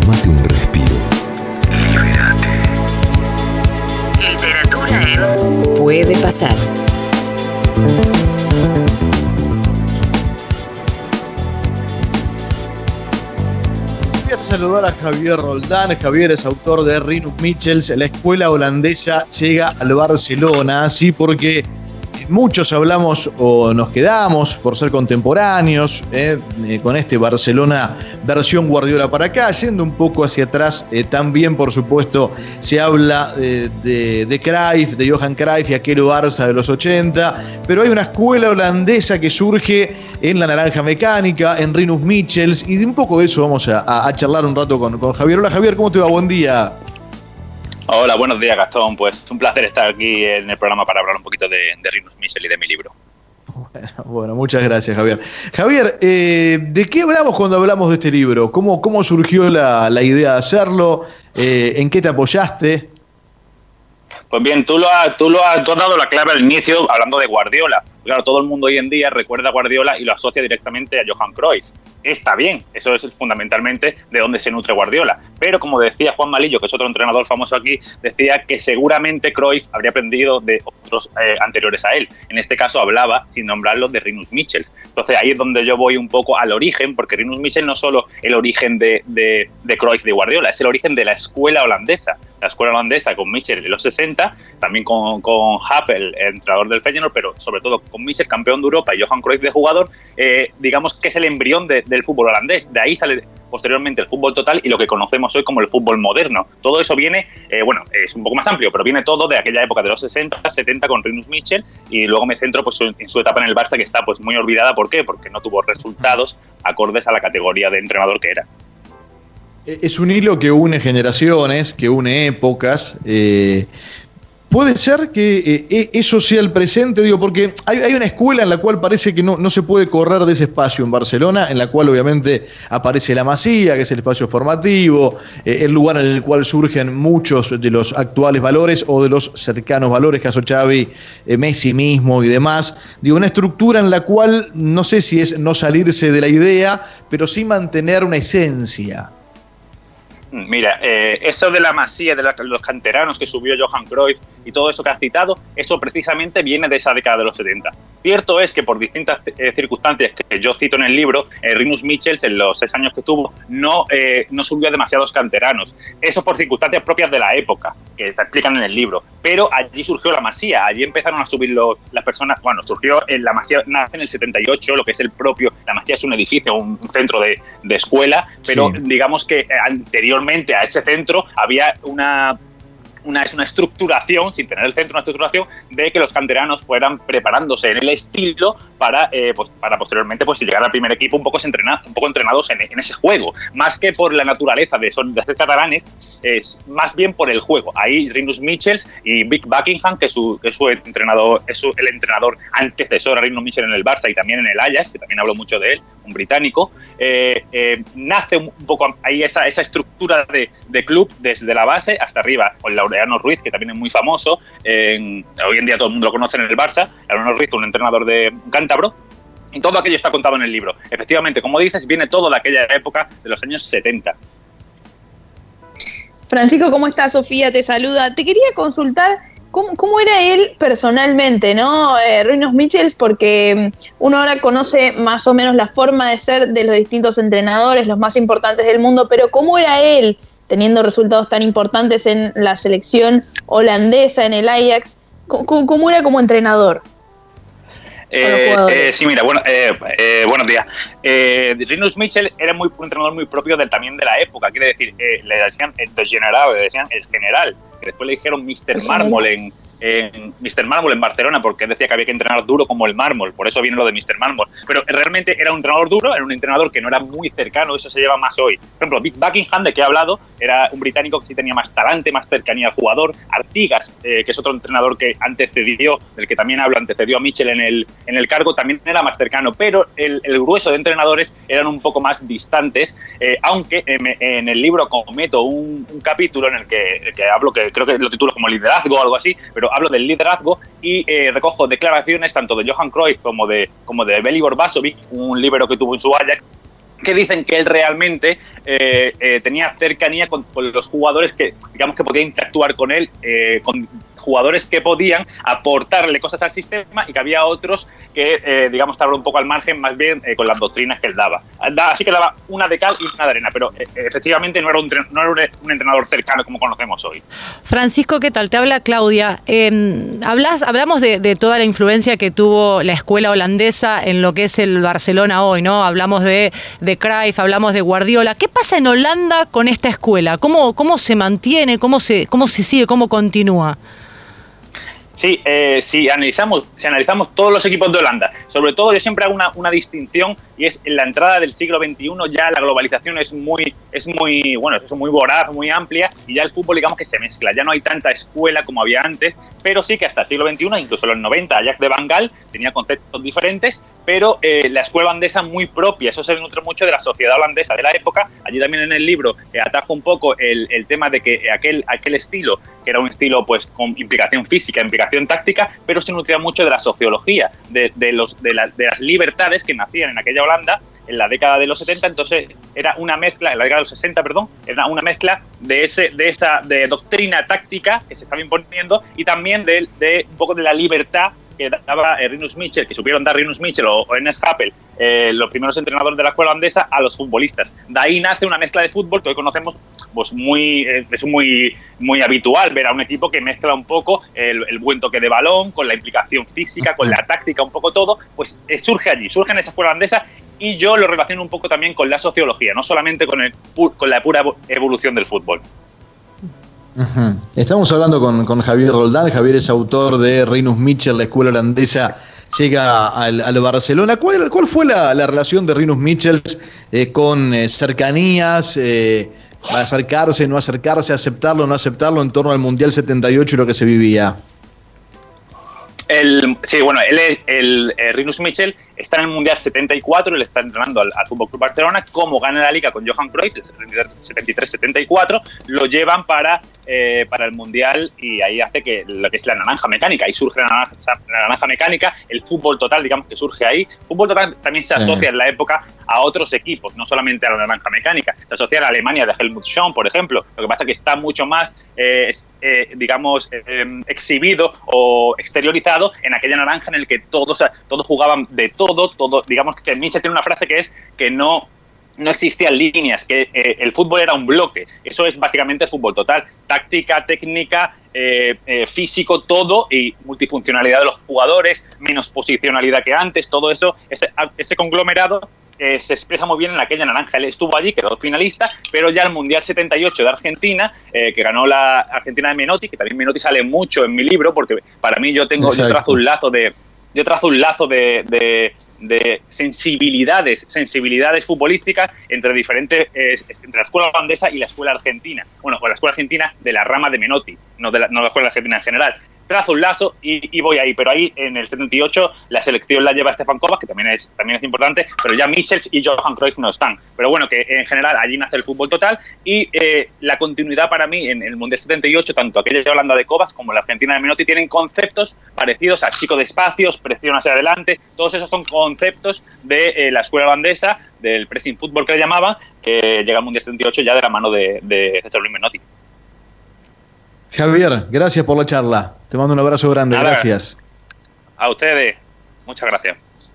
Tómate un respiro. Libérate. Literatura en Puede pasar. Voy a saludar a Javier Roldán. Javier es autor de Rinus Michels. La escuela holandesa llega al Barcelona, sí, porque muchos hablamos o nos quedamos por ser contemporáneos eh, eh, con este Barcelona versión Guardiola para acá, yendo un poco hacia atrás. eh, también, por supuesto, se habla de, de Cruyff, de Johan Cruyff y aquel Barça de los 80, pero hay una escuela holandesa que surge en la Naranja Mecánica, en Rinus Michels, y de un poco de eso vamos a charlar un rato con, con Javier. Hola Javier, ¿cómo te va? Buen día. Hola, buenos días Gastón. Pues un placer estar aquí en el programa para hablar un poquito de, Rinus Michel y de mi libro. Bueno, muchas gracias, Javier. Javier, eh, ¿de qué hablamos cuando hablamos de este libro? ¿Cómo, cómo surgió la, la idea de hacerlo? Eh, ¿En qué te apoyaste? Pues bien, tú lo, has, tú, lo has, tú dado la clave al inicio hablando de Guardiola. Claro, todo el mundo hoy en día recuerda a Guardiola y lo asocia directamente a Johan Cruyff. Está bien, eso es fundamentalmente de dónde se nutre Guardiola. Pero como decía Juan Malillo, que es otro entrenador famoso aquí, decía que seguramente Cruyff habría aprendido de otros eh, anteriores a él. En este caso hablaba, sin nombrarlo, de Rinus Michels. Entonces ahí es donde yo voy un poco al origen, porque Rinus Michel no es solo el origen de, de, de Cruyff de Guardiola, es el origen de la escuela holandesa. La escuela holandesa con Michel en los 60, también con, con entrenador del Feyenoord, pero sobre todo con Michel, campeón de Europa, y Johan Cruyff de jugador, eh, digamos que es el embrión de, del fútbol holandés. De ahí sale posteriormente el fútbol total y lo que conocemos hoy como el fútbol moderno. Todo eso viene, eh, bueno, es un poco más amplio, pero viene todo de aquella época de los 60, 70 con Rinus Michel y luego me centro pues, en su etapa en el Barça que está pues muy olvidada. ¿Por qué? Porque no tuvo resultados acordes a la categoría de entrenador que era. Eh, Es un hilo que une generaciones, que une épocas. eh, Puede ser que eh, eh, eso sea el presente, digo, porque hay, hay una escuela en la cual parece que no, no se puede correr de ese espacio en Barcelona, en la cual obviamente aparece la Masía, que es el espacio formativo, eh, el lugar en el cual surgen muchos de los actuales valores o de los cercanos valores, caso Xavi, eh, Messi mismo y demás. Digo, una estructura en la cual no sé si es no salirse de la idea, pero sí mantener una esencia. Mira, eh, eso de la masía, de la- los canteranos que subió Johan Cruyff y todo eso que has citado, eso precisamente viene de esa década de los 70. Cierto es que por distintas eh, circunstancias que yo cito en el libro, eh, Rinus Michels, en los seis años que estuvo, no, eh, no subió a demasiados canteranos. Eso por circunstancias propias de la época, que se explican en el libro. Pero allí surgió la masía, allí empezaron a subir los- las personas. Bueno, surgió en la masía, nace en el 78, lo que es el propio. La masía es un edificio, un centro de, de escuela, pero Sí. digamos que eh, anteriormente a ese centro había una, una, es una estructuración, sin tener el centro, una estructuración de que los canteranos fueran preparándose en el estilo para, eh, pues, para posteriormente pues, llegar al primer equipo un poco, entrena, un poco entrenados en, en ese juego. Más que por la naturaleza de, son, de ser catalanes, es más bien por el juego. Ahí Rinus Michels y Vic Buckingham, que, su, que su entrenador, es su- el entrenador antecesor a Rinus Michel en el Barça y también en el Ajax, que también hablo mucho de él, un británico, eh, eh, nace un poco ahí esa, esa estructura de, de club desde la base hasta arriba, con Laureano Ruiz, que también es muy famoso, hoy en día todo el mundo lo conoce en el Barça, Laureano Ruiz, un entrenador de y todo aquello está contado en el libro. Efectivamente, como dices, viene todo de aquella época de los años 70. Francisco, ¿cómo estás? Sofía te saluda. Te quería consultar cómo, cómo era él personalmente, ¿no? Eh, Rinos Michels, porque mm, uno ahora conoce más o menos la forma de ser de los distintos entrenadores, los más importantes del mundo, pero ¿cómo era él teniendo resultados tan importantes en la selección holandesa, en el Ajax? ¿Cómo, cómo- cómo era como entrenador? Eh, eh, sí, mira, bueno, eh, eh, buenos días. Eh, Rinus Mitchell era muy, un entrenador muy propio del, también de la época, quiere decir, eh, le decían el de general, le decían el general, que después le dijeron Mr. Mármol en, en Mr. Mármol en Barcelona, porque decía que había que entrenar duro como el mármol, por eso viene lo de Mr. Mármol. Pero realmente era un entrenador duro, era un entrenador que no era muy cercano, eso se lleva más hoy. Por ejemplo, Vic Buckingham, de que he hablado, era un británico que sí tenía más talante, más cercanía al jugador. Artigas, eh, que es otro entrenador que antecedió, del que también hablo, antecedió a Mitchell en el, en el cargo, también era más cercano, pero el, grueso de entrenadores eran un poco más distantes, eh, aunque en el libro cometo un, un capítulo en el que, el que hablo, que creo que lo titulo como liderazgo o algo así, pero hablo del liderazgo y eh, recojo declaraciones tanto de Johan Cruyff como de, como de Belibor Basovic, un libro que tuvo en su Ajax, que dicen que él realmente eh, eh, tenía cercanía con, los jugadores que, digamos, que podían interactuar con él, eh, con jugadores que podían aportarle cosas al sistema y que había otros que, digamos, estaban un poco al margen, más bien con las doctrinas que él daba. Así que daba una de cal y una de arena, pero efectivamente no era, un, no era un entrenador cercano como conocemos hoy. Francisco, ¿qué tal? Te habla Claudia. Em, hablas, hablamos de, de toda la influencia que tuvo la escuela holandesa en lo que es el Barcelona hoy, ¿no? Hablamos de de Cruyff, hablamos de Guardiola. ¿Qué pasa en Holanda con esta escuela? ¿Cómo, cómo se mantiene? ¿Cómo se, cómo se sigue? ¿Cómo continúa? Sí, eh, si, analizamos, si analizamos todos los equipos de Holanda, sobre todo yo siempre hago una, una, distinción y es en la entrada del siglo XXI ya la globalización es muy, es muy, bueno, es muy voraz, muy amplia y ya el fútbol digamos que se mezcla, ya no hay tanta escuela como había antes, pero sí que hasta el siglo XXI, incluso en los 90, Ajax de Bangal tenía conceptos diferentes, pero eh, la escuela holandesa muy propia, eso se nutre mucho de la sociedad holandesa de la época, allí también en el libro eh, atajo un poco el, el tema de que aquel, aquel estilo, que era un estilo pues con implicación física, implicación táctica, pero se nutría mucho de la sociología, de, los, de, las libertades que nacían en aquella Holanda en la década de los 70, entonces era una mezcla, en la década de los 60, perdón, era una mezcla de, ese, de esa de doctrina táctica que se estaba imponiendo y también de, de un poco de la libertad que daba eh, Rinus Mitchell, que supieron dar Rinus Mitchell o, Ernest Happel, eh, los primeros entrenadores de la escuela holandesa, a los futbolistas. De ahí nace una mezcla de fútbol que hoy conocemos, pues muy, eh, es muy, muy habitual ver a un equipo que mezcla un poco el, buen toque de balón, con la implicación física, con la táctica, un poco todo, pues surge allí, surge en esa escuela holandesa y yo lo relaciono un poco también con la sociología, no solamente con, el, con la pura evolución del fútbol. Estamos hablando con, Javier Roldán. Javier es autor de Rinus Mitchell, la escuela holandesa llega al, Barcelona. ¿Cuál, fue la, relación de Rinus Mitchell eh, con eh, cercanías? Eh, acercarse, no acercarse, aceptarlo, no aceptarlo en torno al Mundial 78 y lo que se vivía? Sí, bueno, él, el, el Rinus Mitchell está en el Mundial 74 y le está entrenando al, al Fútbol Club Barcelona. Como gana la liga con Johan Cruyff, el 73-74, lo llevan para, eh, para el Mundial y ahí hace que lo que es la naranja mecánica. Ahí surge la naranja, la naranja mecánica, el fútbol total, digamos que surge ahí. Fútbol total también se asocia en la época a otros equipos, no solamente a la naranja mecánica. Se asocia a la Alemania de Helmut Schön, por ejemplo. Lo que pasa es que está mucho más, eh, eh, digamos, exhibido o exteriorizado en aquella naranja en el que todos, todos jugaban de todo todo, todo, digamos que Nietzsche tiene una frase que es que no, no existían líneas, que eh, el fútbol era un bloque. Eso es básicamente el fútbol total. Táctica, técnica, eh, eh, físico, todo y multifuncionalidad de los jugadores, menos posicionalidad que antes, todo eso, ese, ese conglomerado se expresa muy bien en aquella naranja. Él estuvo allí, quedó finalista, pero ya el Mundial 78 de Argentina, que ganó la Argentina de Menotti, que también Menotti sale mucho en mi libro, porque para mí yo tengo, yo trazo un lazo de, yo trazo un lazo de, sensibilidades, sensibilidades futbolísticas entre diferentes, eh, entre la escuela holandesa y la escuela argentina. Bueno, o la escuela argentina de la rama de Menotti, no de la, no la escuela argentina en general trazo un lazo y, voy ahí. Pero ahí en el 78 la selección la lleva Stefan Kovac, que también es, también es importante, pero ya Michels y Johan Cruyff no están. Pero bueno, que en general allí nace el fútbol total y eh, la continuidad para mí en el Mundial 78, tanto aquella de Holanda de Kovac como la Argentina de Menotti, tienen conceptos parecidos a chico de espacios, presión hacia adelante. Todos esos son conceptos de eh, la escuela holandesa, del pressing fútbol que le llamaba, que llega al Mundial 78 ya de la mano de, de César Luis Menotti. Javier, gracias por la charla. Te mando un abrazo grande, gracias. A ustedes, muchas gracias.